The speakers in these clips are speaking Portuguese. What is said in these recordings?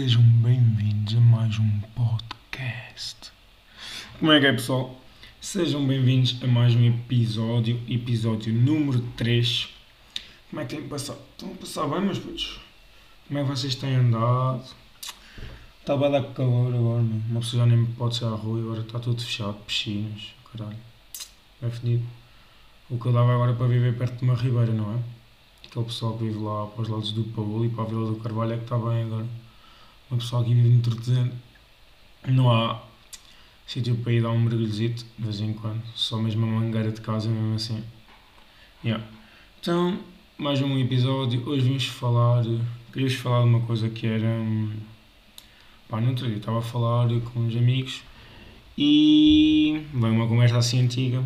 Sejam bem-vindos a mais um podcast. Como é que é, pessoal? Sejam bem-vindos a mais um episódio, episódio número 3. Como é que têm passado? Estão a passar bem, meus putos? Como é que vocês têm andado? Está a dar calor agora, mano. Uma pessoa já nem pode sair à rua agora está tudo fechado, piscinas, caralho. É fedido. O que eu dava agora para viver perto de uma ribeira, não é? Aquele pessoal que vive lá para os lados do Paulo e para a Vila do Carvalho é que está bem agora. Uma pessoa que vive no Tortezano. Não há sítio para ir dar um mergulhozito, de vez em quando. Só mesmo a mangueira de casa, mesmo assim. Yeah. Então, mais um episódio. Hoje vamos falar. Queria-vos falar de uma coisa que era. hum, Pá, no outro dia estava a falar com uns amigos e. Bem, uma conversa assim antiga.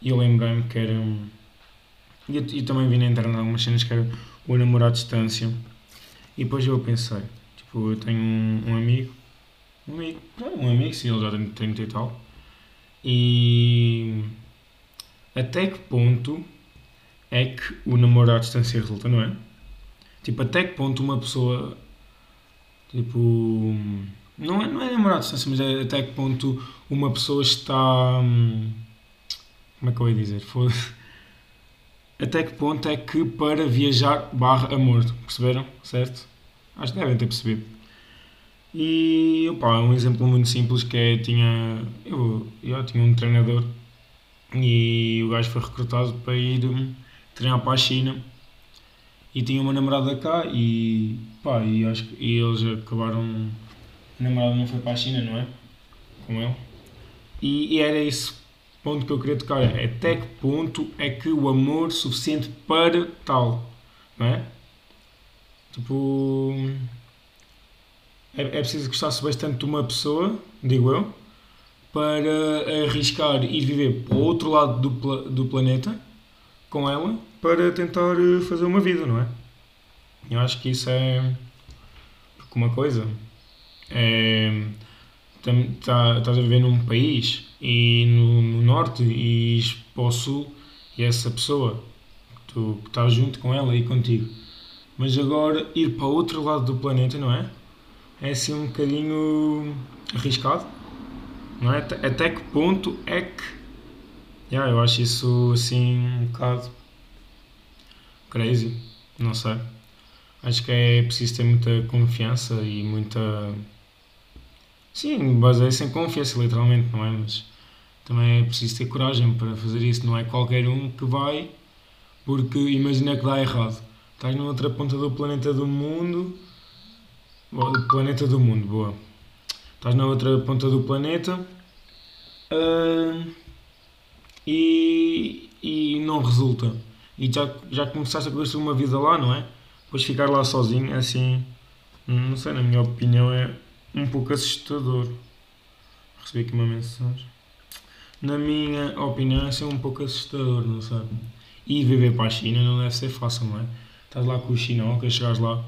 E eu lembrei-me que era. hum, E, e também vi na internet algumas cenas que era o namoro à distância. E depois eu pensei, tipo, eu tenho um, um amigo, um amigo, um amigo, sim, ele já tem 30 e tal. E até que ponto é que o namoro à distância resulta, não é? Tipo, até que ponto uma pessoa, tipo, não é, não é namoro à distância, mas é até que ponto uma pessoa está, hum, como é que eu ia dizer? Foda-se até que ponto é que para viajar barra amor, perceberam? Certo? Acho que devem ter percebido. E opá, um exemplo muito simples que é, tinha, eu, eu tinha um treinador e o gajo foi recrutado para ir hum, treinar para a China e tinha uma namorada cá e pá, e acho e eles acabaram, a namorada não foi para a China, não é? Com ele. E, e era esse ponto que eu queria tocar é até que ponto é que o amor suficiente para tal, não é? Tipo, é, é preciso gostar-se bastante de uma pessoa, digo eu, para arriscar ir viver para o outro lado do, do planeta com ela para tentar eh, fazer uma vida, não é? Eu acho que isso é. Porque uma coisa é tá- estás a viver num país e no, no norte e para o sul e essa pessoa tu que estás junto com ela e contigo mas agora ir para outro lado do planeta não é é assim um bocadinho arriscado não é até, que ponto é que yeah, eu acho isso assim um bocado crazy não sei acho que é preciso ter muita confiança e muita Sim, baseia-se em confiança, literalmente, não é? Mas também é preciso ter coragem para fazer isso. Não é qualquer um que vai, porque imagina que dá errado. Estás na outra ponta do planeta do mundo. Boa, do planeta do mundo, boa. Estás na outra ponta do planeta ah, e, e não resulta. E já, já começaste a construir uma vida lá, não é? Depois ficar lá sozinho, é assim. Não sei, na minha opinião, é um pouco assustador. Recebi aqui uma mensagem. Na minha opinião, é assim um pouco assustador, não sei. E viver para a China não deve ser fácil, não é? Estás lá com os chinocas, chegares lá.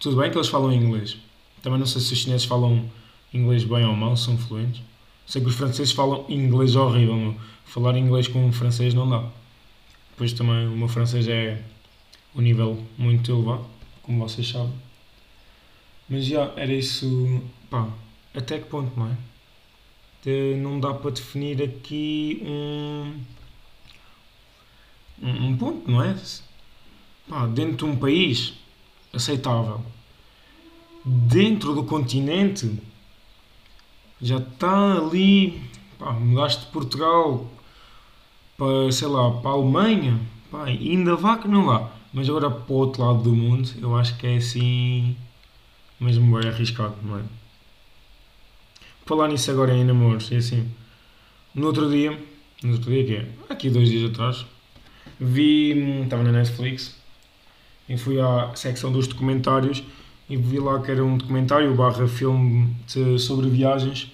Tudo bem que eles falam inglês. Também não sei se os chineses falam inglês bem ou mal, são fluentes. Sei que os franceses falam inglês horrível, meu. Falar inglês com um francês não dá. Depois também o meu francês é um nível muito elevado, como vocês sabem. Mas já, era isso. Pá, até que ponto, não é? De- não dá para definir aqui. Um, um ponto, não é? Dentro de um país aceitável, dentro do continente, já está ali. Pá, mudaste de Portugal para, sei lá, para a Alemanha, pá, ainda vá que não vá. Mas agora para o outro lado do mundo, eu acho que é assim mesmo bem arriscado, não é? Falar nisso agora em namoros, e assim, no outro dia, no outro dia que é, aqui dois dias atrás, vi, hum, estava na Netflix, e fui à secção dos documentários, e vi lá que era um documentário barra filme de- sobre viagens,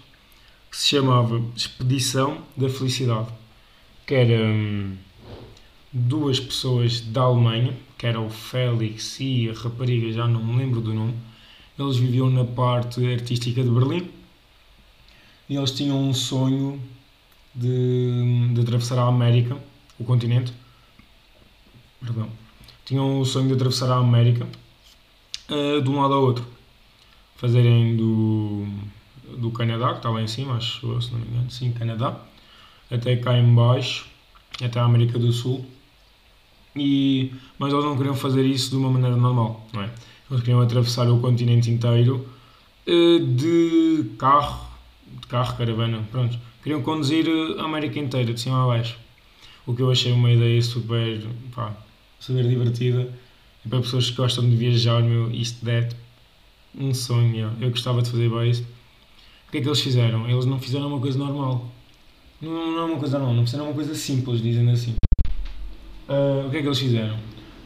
que se chamava Expedição da Felicidade, que era hum, duas pessoas da Alemanha, que era o Félix e a rapariga, já não me lembro do nome, eles viviam na parte artística de Berlim e eles tinham um sonho de, de atravessar a América, o continente. Perdão. Tinham o sonho de atravessar a América eh, de um lado ao outro. fazerem do, do Canadá, que está lá em cima, acho se não me engano, sim, Canadá, até cá em baixo, até a América do Sul. E, mas eles não queriam fazer isso de uma maneira normal, não é? Eles queriam atravessar o continente inteiro eh, de carro, de carro, caravana, pronto. Queriam conduzir a América inteira, de cima a baixo. O que eu achei uma ideia super, pá, super divertida. E para pessoas que gostam de viajar, meu, isto é um sonho. Eu gostava de fazer isso. O que é que eles fizeram? Eles não fizeram uma coisa normal. Não, não é uma coisa normal, não fizeram uma coisa simples, dizendo assim. Uh, o que é que eles fizeram?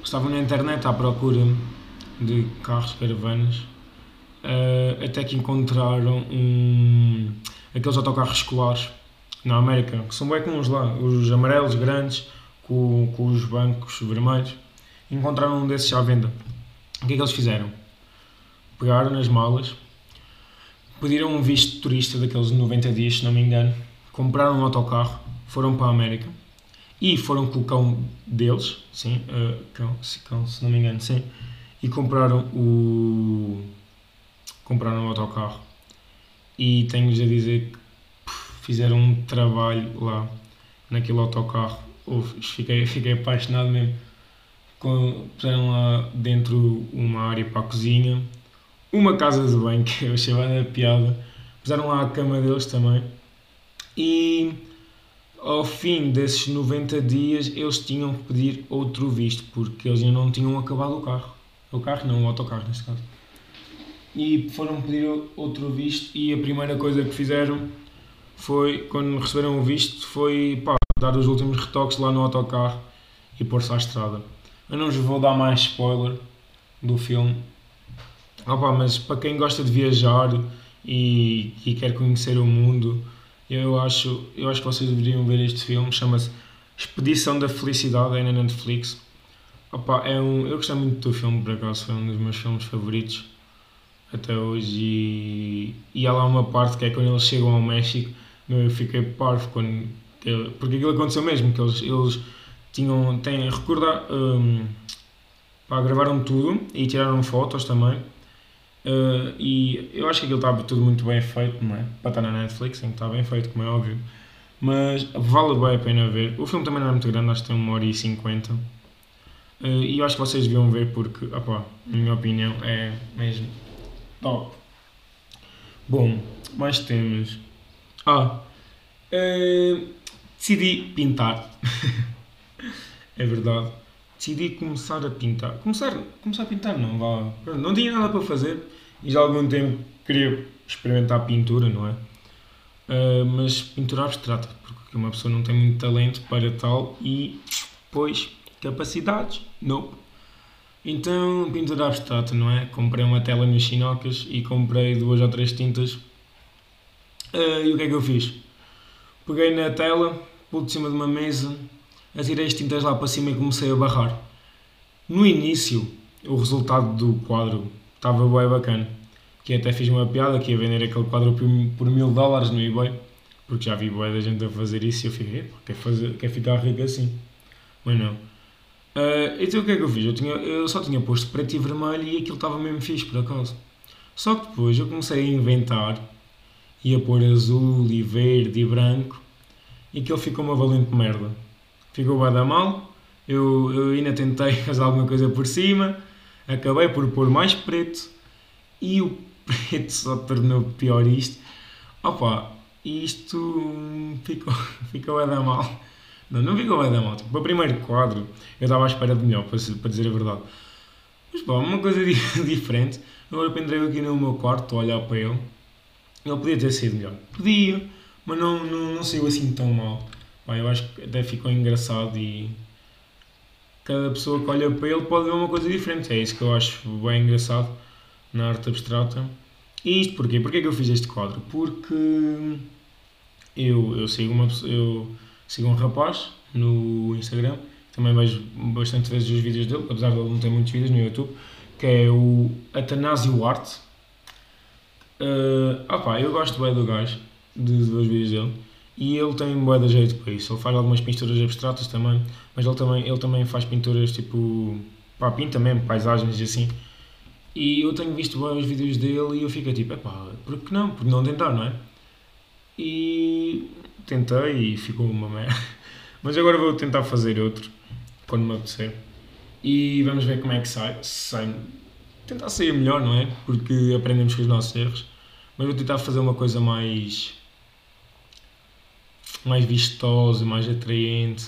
Estavam na internet à procura de carros, caravanas, uh, até que encontraram um, aqueles autocarros escolares na América, que são bem comuns lá, os amarelos grandes com, com os bancos vermelhos. Encontraram um desses à venda. O que é que eles fizeram? Pegaram nas malas, pediram um visto de turista daqueles 90 dias, se não me engano, compraram um autocarro, foram para a América e foram com o cão deles, sim, uh, cão, se, cão, se não me engano, sim, e compraram o compraram o autocarro e tenho-vos a dizer que fizeram um trabalho lá naquele autocarro. Uf, fiquei, fiquei apaixonado mesmo. Com, puseram lá dentro uma área para a cozinha, uma casa de banho, que eu achei bem piada. Puseram lá a cama deles também. E ao fim desses 90 dias eles tinham que pedir outro visto, porque eles ainda não tinham acabado o carro. O carro não, o autocarro neste caso. E foram pedir outro visto e a primeira coisa que fizeram foi, quando receberam o visto, foi pá, dar os últimos retoques lá no autocarro e pôr-se à estrada. Eu não vos vou dar mais spoiler do filme, Opa, mas para quem gosta de viajar e, e quer conhecer o mundo, eu acho, eu acho que vocês deveriam ver este filme. Chama-se Expedição da Felicidade, é na Netflix. Opa, é um, eu gostei muito do filme, por acaso, foi um dos meus filmes favoritos até hoje. E, e há lá uma parte que é quando eles chegam ao México eu fiquei parvo quando. Porque aquilo aconteceu mesmo, que eles, eles tinham. Têm, recordar. Um, pá, gravaram tudo e tiraram fotos também. Uh, e eu acho que aquilo estava tudo muito bem feito, não é? Para estar na Netflix, que estar bem feito, como é óbvio. Mas vale bem a pena ver. O filme também não é muito grande, acho que tem uma hora e cinquenta. Uh, e eu acho que vocês deviam ver porque, opá, na minha opinião, é mesmo top. Bom, mais temas. Ah, uh, decidi pintar. é verdade. Decidi começar a pintar. Começar, começar a pintar, não vá. Não tinha nada para fazer e já há algum tempo queria experimentar pintura, não é? Uh, mas pintura abstrata, porque uma pessoa não tem muito talento para tal e, pois, capacidades, não. Então, pintura abstrata, não é? Comprei uma tela nos chinocas e comprei duas ou três tintas Uh, e o que é que eu fiz? Peguei na tela, pus de cima de uma mesa, atirei as tintas lá para cima e comecei a barrar. No início, o resultado do quadro estava bem bacana. Que até fiz uma piada que ia vender aquele quadro por, mil dólares no eBay. Porque já vi boa da gente a fazer isso e eu fiquei, quer, fazer, quer ficar rico assim. Mas não. Uh, então o que é que eu fiz? Eu, tinha, eu só tinha posto preto e vermelho e aquilo estava mesmo fixe por acaso. Só que depois eu comecei a inventar ia pôr azul e verde e branco e aquilo ficou uma valente merda. Ficou bem da mal, eu, eu ainda tentei fazer alguma coisa por cima, acabei por pôr mais preto e o preto só tornou pior isto. Opa, isto ficou, ficou da mal. Não, não ficou da mal. Tipo, o primeiro quadro eu estava à espera de melhor, para, para dizer a verdade. Mas pá, uma coisa diferente. Agora pendrei aqui no meu quarto a olhar para ele ele podia ter sido melhor. Podia, mas não, não, não saiu assim tão mal. Bem, eu acho que até ficou engraçado e cada pessoa que olha para ele pode ver uma coisa diferente. É isso que eu acho bem engraçado na arte abstrata. E isto porquê? Porquê que eu fiz este quadro? Porque eu, eu sigo uma eu sigo um rapaz no Instagram, também vejo bastante vezes os vídeos dele, apesar de ele não ter muitos vídeos no YouTube, que é o Atanásio Arte Uh, opa, eu gosto bem do gajo, de, dos vídeos dele, e ele tem bué de jeito para isso. Ele faz algumas pinturas abstratas também, mas ele também, ele também faz pinturas tipo. pá, pinta mesmo, paisagens e assim. E eu tenho visto vários vídeos dele e eu fico tipo, epá, por que não? Por não tentar, não é? E tentei e ficou uma merda. Mas agora vou tentar fazer outro, quando me apetecer. E vamos ver como é que sai. sai. Tentar sair melhor, não é? Porque aprendemos com os nossos erros. Mas vou tentar fazer uma coisa mais. Mais vistosa, mais atraente,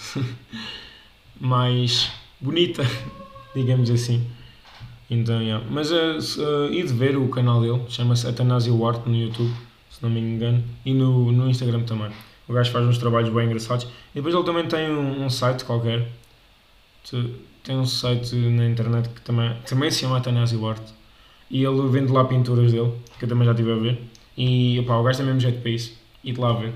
mais bonita, digamos assim. Então, yeah. Mas uh, e de ver o canal dele, chama-se Atanásio Wart no YouTube, se não me engano, e no, no Instagram também. O gajo faz uns trabalhos bem engraçados. E depois ele também tem um, um site qualquer. Tem um site na internet que também, também se chama Atanásio Wart. E ele vende lá pinturas dele, que eu também já estive a ver. E opa, o gajo tem mesmo jeito para isso. E de lá ver.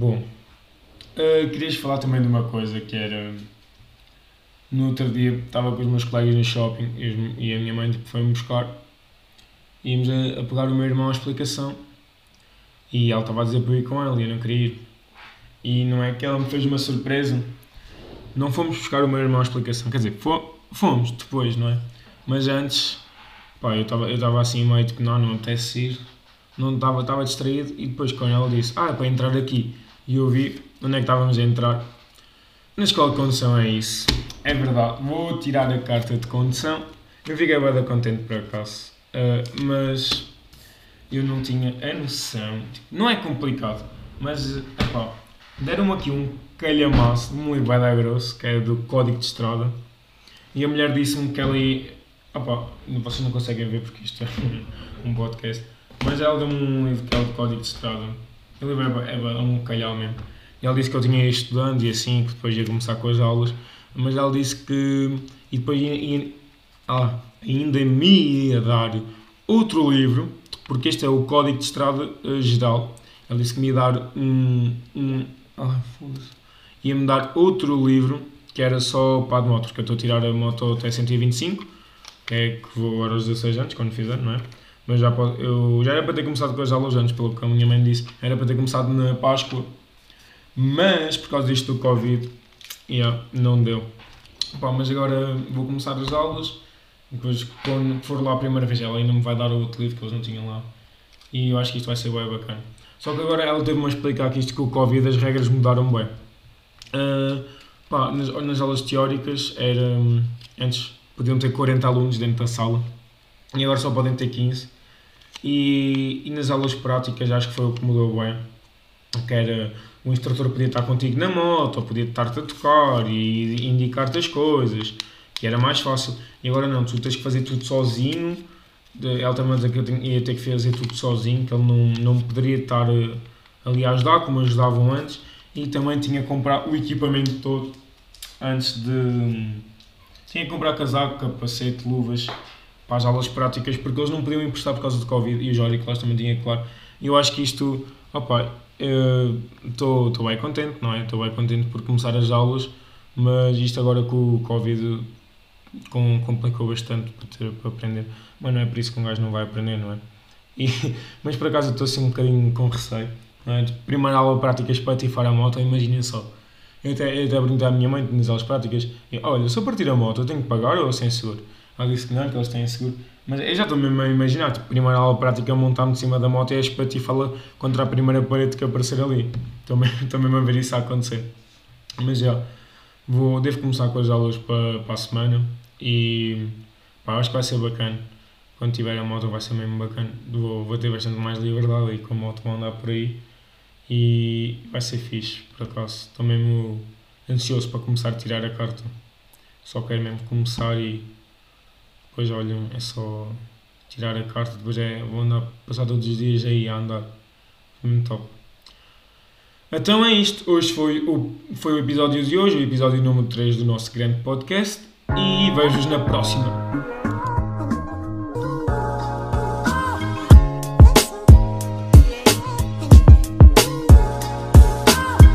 Bom, uh, querias falar também de uma coisa que era no outro dia estava com os meus colegas no shopping e a minha mãe tipo, foi-me buscar. Íamos a, a, pegar o meu irmão à explicação e ela estava a dizer para eu ir com ele e eu não queria ir. E não é que ela me fez uma surpresa. Não fomos buscar o meu irmão à explicação, quer dizer, fomos depois, não é? Mas antes, pá, eu estava eu assim meio tipo, não, não me apetece ir. Não estava, estava distraído e depois quando ela disse, ah, é para entrar aqui. E eu vi onde é que estávamos a entrar na escola de condução é isso. É verdade. Vou tirar a carta de condução. Eu fiquei bem contente por acaso. Uh, mas eu não tinha a noção. Tipo, não é complicado, mas epá, deram-me aqui um calhamaço de um livro da grosso, que é do Código de Estrada. E a mulher disse-me que ali. Opa, vocês não conseguem ver porque isto é um podcast. Mas ela deu-me um livro que é o Código de Estrada. O livro é, é, é um calhau mesmo. E ela disse que eu tinha ido estudando e assim, que depois ia começar com as aulas, mas ela disse que. E depois ia, ia, ah, ainda me ia dar outro livro, porque este é o Código de Estrada uh, Geral. Ela disse que me ia dar um. um ah, foda-se. Ia-me dar outro livro que era só para de moto, porque eu estou a tirar a moto até 125, que é que vou agora aos 16 anos, quando fizer, não é? Mas já, pode, eu, já era para ter começado com as aulas antes, pelo que a minha mãe disse, era para ter começado na Páscoa mas por causa disto do Covid, yeah, não deu. Pá, mas agora vou começar as aulas. Depois, quando for lá a primeira vez, ela ainda me vai dar o outro livro que eles não tinham lá. E eu acho que isto vai ser bem bacana. Só que agora ela teve-me a explicar que isto com o Covid as regras mudaram bem. Uh, pá, nas, nas, aulas teóricas era. Antes podiam ter 40 alunos dentro da sala e agora só podem ter 15. E, e nas aulas práticas acho que foi o que mudou bem. Que era o instrutor podia estar contigo na moto, ou podia estar-te a tocar e indicar-te as coisas, que era mais fácil. E agora não, tu tens que fazer tudo sozinho. Ela também dizia que eu ia ter que fazer tudo sozinho, que ele não, não poderia estar eh, ali a ajudar, como ajudavam antes, e também tinha que comprar o equipamento todo antes de. Tinha que comprar casaco, capacete, luvas para as aulas práticas, porque eles não podiam emprestar por causa do Covid e os auriculares também tinha claro. E eu acho que isto, opa, estou bem contente, não é? Estou bem contente por começar as aulas, mas isto agora com o Covid com, complicou bastante para, ter, para aprender. Mas não é por isso que um gajo não vai aprender, não é? E, mas por acaso estou assim um bocadinho com receio. Não é? Primeira aula práticas para tifar a moto, imaginem só. Eu até, eu até perguntei à minha mãe nas aulas práticas: Olha, se eu partir a moto, eu tenho que pagar ou sem seguro? Ela disse que não, que eles têm seguro. Mas eu já estou mesmo a imaginar, tipo, primeira aula prática montar-me de cima da moto e a espatifá-la contra a primeira parede que aparecer ali. Estou mesmo, mesmo a ver isso a acontecer. Mas já, vou, devo começar com as aulas para, para a semana e pá, acho que vai ser bacana. Quando tiver a moto vai ser mesmo bacana. Vou, vou ter bastante mais liberdade aí com a moto vou andar por aí e vai ser fixe, por acaso. Estou mesmo ansioso para começar a tirar a carta. Só quero mesmo começar e depois, olha, é só tirar a carta, depois é, vou andar, passar todos os dias aí a andar. Muito top. Então é isto. Hoje foi o, foi o episódio de hoje, o episódio número 3 do nosso grande podcast. E vejo-vos na próxima.